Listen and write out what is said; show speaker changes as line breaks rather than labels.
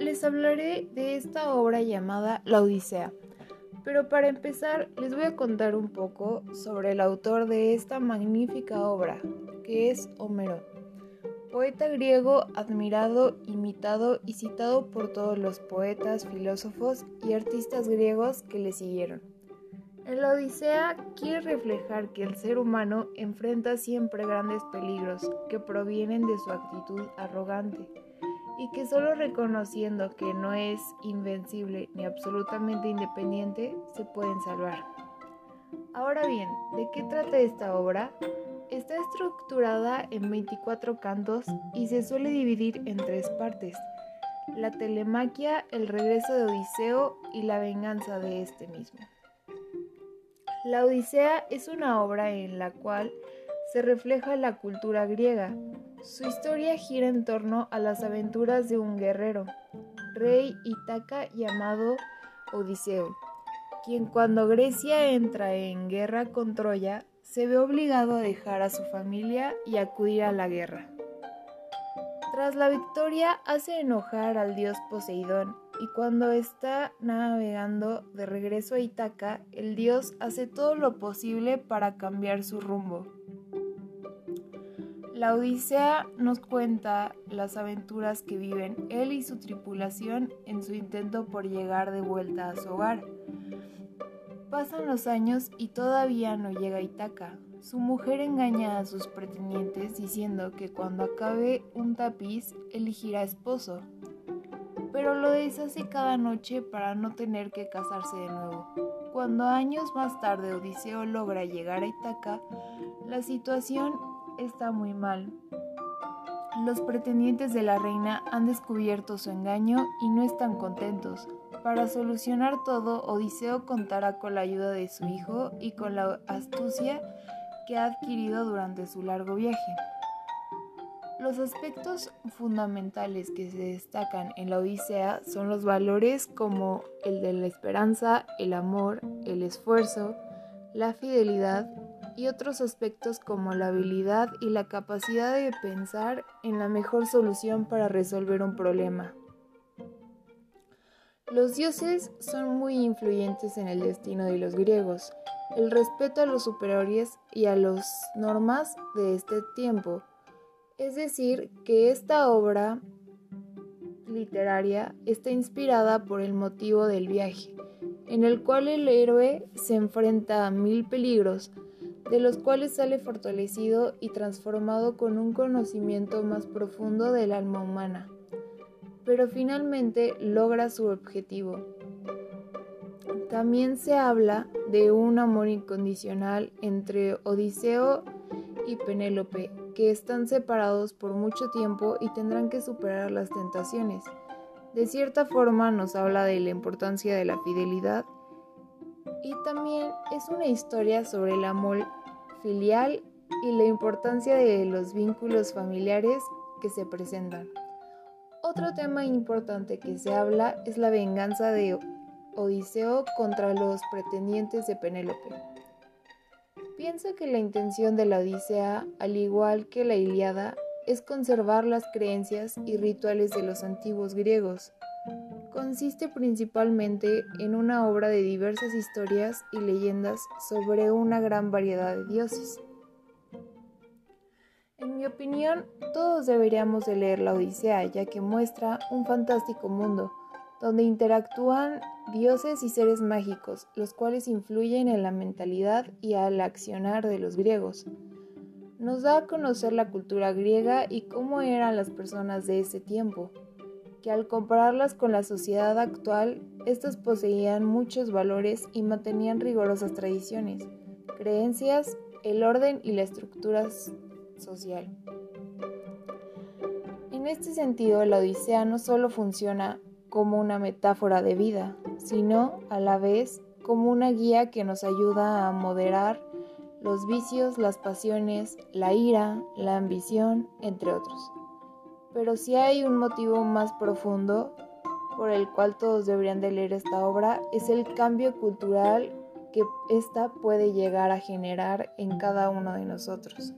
les hablaré de esta obra llamada La Odisea. Pero para empezar les voy a contar un poco sobre el autor de esta magnífica obra, que es Homero, poeta griego admirado, imitado y citado por todos los poetas, filósofos y artistas griegos que le siguieron. En la Odisea quiere reflejar que el ser humano enfrenta siempre grandes peligros que provienen de su actitud arrogante y que solo reconociendo que no es invencible ni absolutamente independiente se pueden salvar. Ahora bien, ¿de qué trata esta obra? Está estructurada en 24 cantos y se suele dividir en tres partes. La telemaquia, el regreso de Odiseo y la venganza de este mismo. La Odisea es una obra en la cual se refleja la cultura griega, su historia gira en torno a las aventuras de un guerrero, rey Ítaca llamado Odiseo, quien cuando Grecia entra en guerra con Troya se ve obligado a dejar a su familia y acudir a la guerra. Tras la victoria hace enojar al dios Poseidón y cuando está navegando de regreso a Ítaca, el dios hace todo lo posible para cambiar su rumbo. La Odisea nos cuenta las aventuras que viven él y su tripulación en su intento por llegar de vuelta a su hogar. Pasan los años y todavía no llega Itaca. Su mujer engaña a sus pretendientes diciendo que cuando acabe un tapiz elegirá esposo, pero lo deshace cada noche para no tener que casarse de nuevo. Cuando años más tarde Odiseo logra llegar a Itaca, la situación está muy mal. Los pretendientes de la reina han descubierto su engaño y no están contentos. Para solucionar todo, Odiseo contará con la ayuda de su hijo y con la astucia que ha adquirido durante su largo viaje. Los aspectos fundamentales que se destacan en la Odisea son los valores como el de la esperanza, el amor, el esfuerzo, la fidelidad y otros aspectos como la habilidad y la capacidad de pensar en la mejor solución para resolver un problema. Los dioses son muy influyentes en el destino de los griegos. El respeto a los superiores y a las normas de este tiempo. Es decir, que esta obra literaria está inspirada por el motivo del viaje, en el cual el héroe se enfrenta a mil peligros, de los cuales sale fortalecido y transformado con un conocimiento más profundo del alma humana, pero finalmente logra su objetivo. También se habla de un amor incondicional entre Odiseo y Penélope, que están separados por mucho tiempo y tendrán que superar las tentaciones. De cierta forma nos habla de la importancia de la fidelidad y también es una historia sobre el amor filial y la importancia de los vínculos familiares que se presentan. Otro tema importante que se habla es la venganza de Odiseo contra los pretendientes de Penélope. Piensa que la intención de la Odisea, al igual que la Iliada, es conservar las creencias y rituales de los antiguos griegos. Consiste principalmente en una obra de diversas historias y leyendas sobre una gran variedad de dioses. En mi opinión, todos deberíamos de leer la Odisea, ya que muestra un fantástico mundo, donde interactúan dioses y seres mágicos, los cuales influyen en la mentalidad y al accionar de los griegos. Nos da a conocer la cultura griega y cómo eran las personas de ese tiempo que al compararlas con la sociedad actual, estas poseían muchos valores y mantenían rigurosas tradiciones, creencias, el orden y la estructura social. En este sentido, la Odisea no solo funciona como una metáfora de vida, sino a la vez como una guía que nos ayuda a moderar los vicios, las pasiones, la ira, la ambición, entre otros. Pero si hay un motivo más profundo por el cual todos deberían de leer esta obra, es el cambio cultural que ésta puede llegar a generar en cada uno de nosotros.